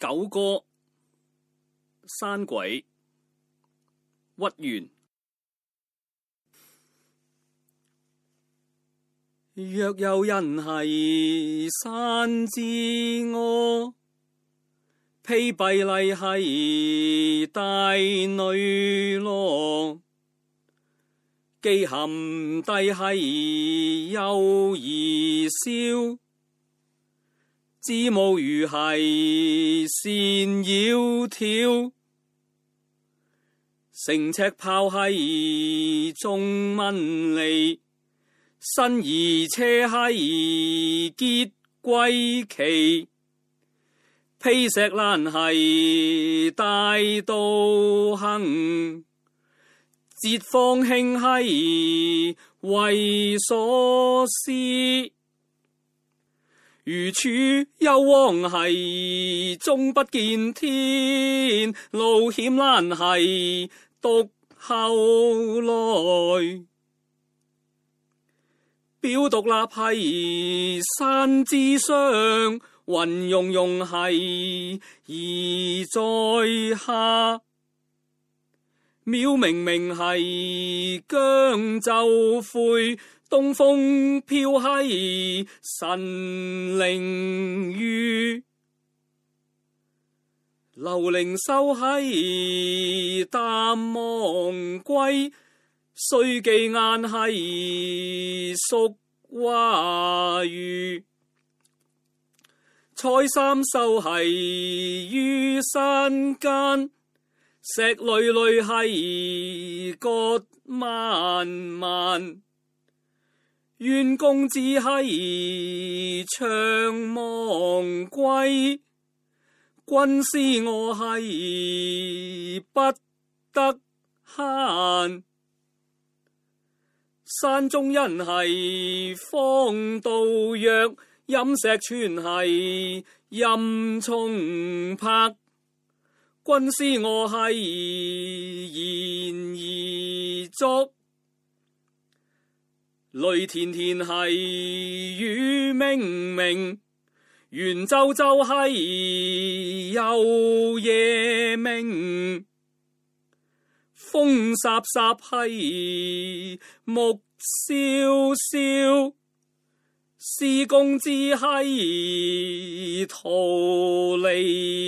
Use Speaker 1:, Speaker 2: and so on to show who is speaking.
Speaker 1: 九哥，山鬼，屈原。若有人系山之阿，披蔽礼系大女罗，既含帝系幼儿笑。知母如系，善绕跳；成尺抛系，众蚊利，身而车系，结归期；披石烂系，大道行；节方兴系，为所思。如处幽往兮，终不见天；路险难兮，独后来。表独立兮，山之相；云溶溶兮，而在下。渺明明系姜州会，东风飘兮神灵雨，刘灵修兮淡忘归，虽寄雁兮属瓜芋，采三秀兮于山间。石累累兮，各万万；怨公子兮，长忘归。君师我兮，不得闲。山中人系芳杜若；饮石泉兮，任重拍。君思我兮，言而足；泪甜甜兮，雨明明；圆皱皱兮，又夜明；风飒飒兮，木萧萧；思公之兮，逃离。